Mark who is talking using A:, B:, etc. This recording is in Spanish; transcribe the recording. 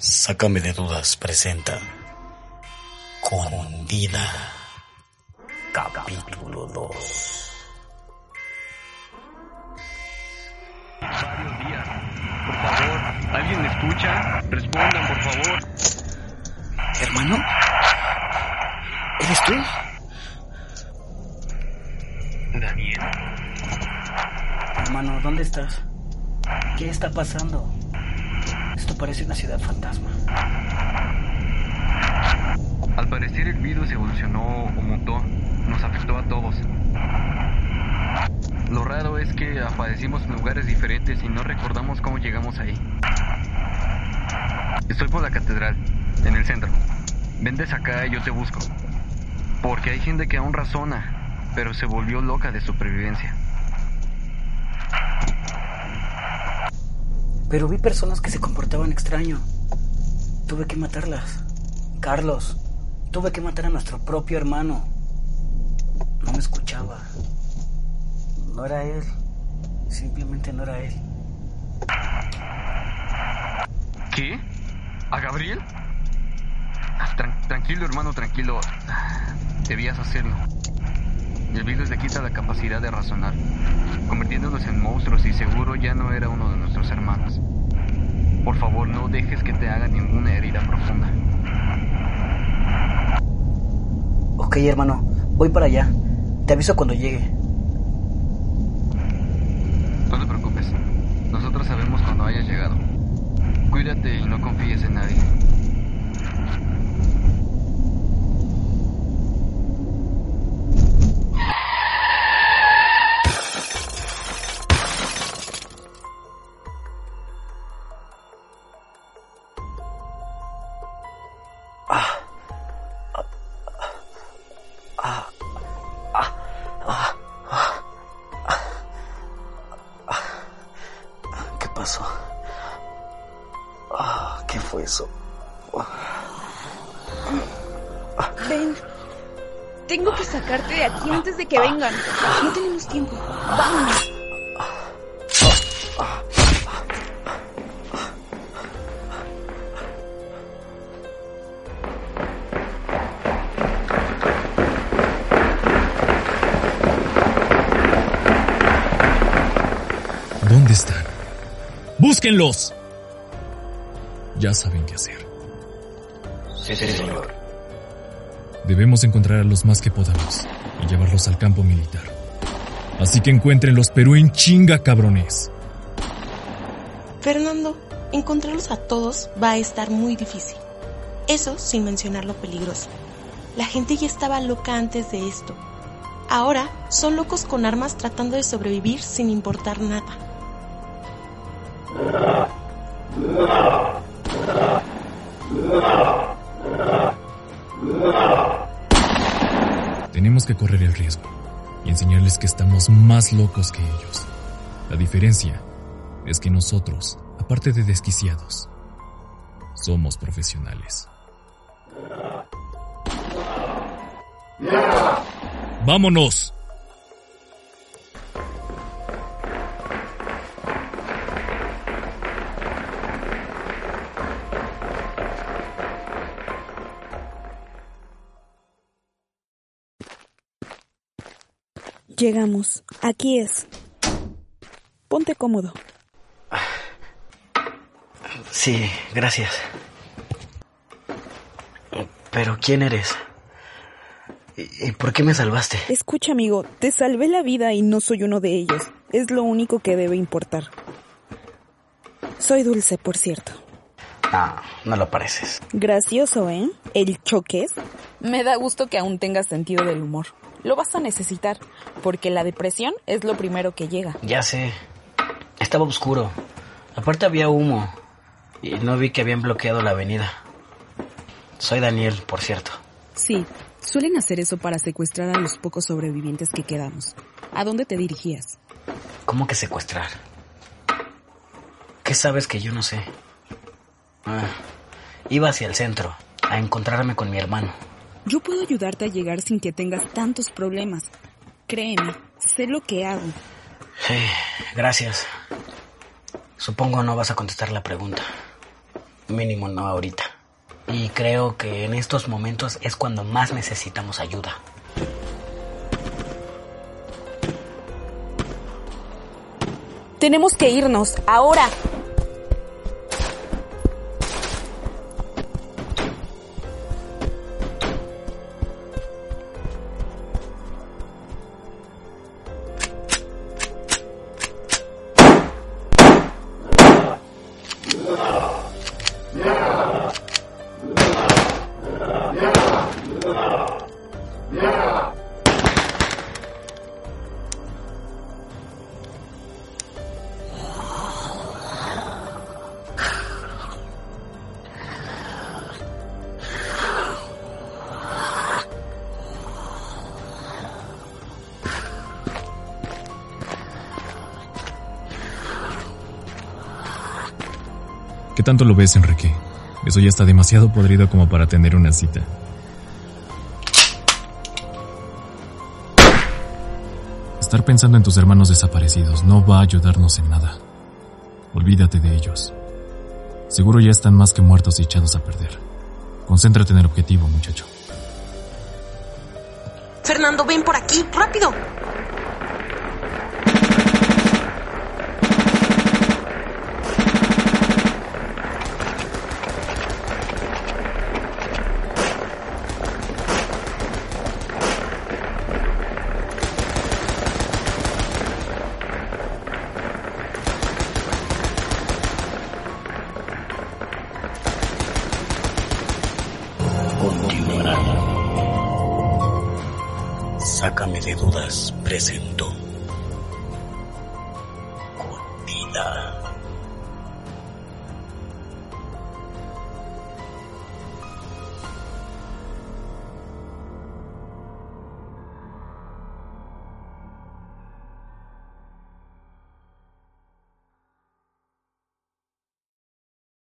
A: Sácame de dudas, presenta. Con vida. Capítulo 2.
B: Varios días. Por favor, ¿alguien me escucha? Respondan, por favor.
A: ¿Hermano? ¿Eres tú?
B: Daniel.
C: Hermano, ¿dónde estás? ¿Qué está pasando? Esto parece una ciudad fantasma.
B: Al parecer el virus evolucionó o mutó. Nos afectó a todos. Lo raro es que aparecimos en lugares diferentes y no recordamos cómo llegamos ahí. Estoy por la catedral, en el centro. Vendes acá y yo te busco. Porque hay gente que aún razona, pero se volvió loca de supervivencia.
C: Pero vi personas que se comportaban extraño. Tuve que matarlas. Carlos, tuve que matar a nuestro propio hermano. No me escuchaba. No era él. Simplemente no era él.
B: ¿Qué? ¿A Gabriel? Ah, tran- tranquilo, hermano, tranquilo. Debías hacerlo. El virus le quita la capacidad de razonar, convirtiéndolos en monstruos y seguro ya no era uno de nuestros hermanos. Por favor, no dejes que te haga ninguna herida profunda.
C: Ok, hermano, voy para allá. Te aviso cuando llegue.
B: No te preocupes. Nosotros sabemos cuando hayas llegado. Cuídate y no confíes en nadie.
D: Ven. Tengo que sacarte de aquí antes de que vengan. No tenemos tiempo. Vámonos.
E: ¿Dónde están? ¡Búsquenlos! Ya saben qué hacer.
A: Sí, sí, señor.
E: Debemos encontrar a los más que podamos y llevarlos al campo militar. Así que encuéntrenlos, pero en chinga, cabrones.
F: Fernando, encontrarlos a todos va a estar muy difícil. Eso sin mencionar lo peligroso. La gente ya estaba loca antes de esto. Ahora son locos con armas tratando de sobrevivir sin importar nada.
E: Tenemos que correr el riesgo y enseñarles que estamos más locos que ellos. La diferencia es que nosotros, aparte de desquiciados, somos profesionales. ¡Vámonos!
D: Llegamos. Aquí es. Ponte cómodo.
C: Sí, gracias. Pero ¿quién eres? ¿Y por qué me salvaste?
D: Escucha, amigo, te salvé la vida y no soy uno de ellos. Es lo único que debe importar. Soy dulce, por cierto.
C: No, no lo pareces.
D: Gracioso, ¿eh? El choques. Me da gusto que aún tengas sentido del humor. Lo vas a necesitar, porque la depresión es lo primero que llega.
C: Ya sé. Estaba oscuro. Aparte había humo. Y no vi que habían bloqueado la avenida. Soy Daniel, por cierto.
G: Sí, suelen hacer eso para secuestrar a los pocos sobrevivientes que quedamos. ¿A dónde te dirigías?
C: ¿Cómo que secuestrar? ¿Qué sabes que yo no sé? Ah, iba hacia el centro, a encontrarme con mi hermano.
G: Yo puedo ayudarte a llegar sin que tengas tantos problemas. Créeme, sé lo que hago.
C: Sí, gracias. Supongo no vas a contestar la pregunta. Mínimo no ahorita. Y creo que en estos momentos es cuando más necesitamos ayuda.
D: Tenemos que irnos, ahora.
E: Uh, ¿Qué tanto lo ves, Enrique? Eso ya está demasiado podrido como para tener una cita. Estar pensando en tus hermanos desaparecidos no va a ayudarnos en nada. Olvídate de ellos. Seguro ya están más que muertos y echados a perder. Concéntrate en el objetivo, muchacho.
F: Fernando, ven por aquí, rápido.
A: Sácame de dudas, presentó.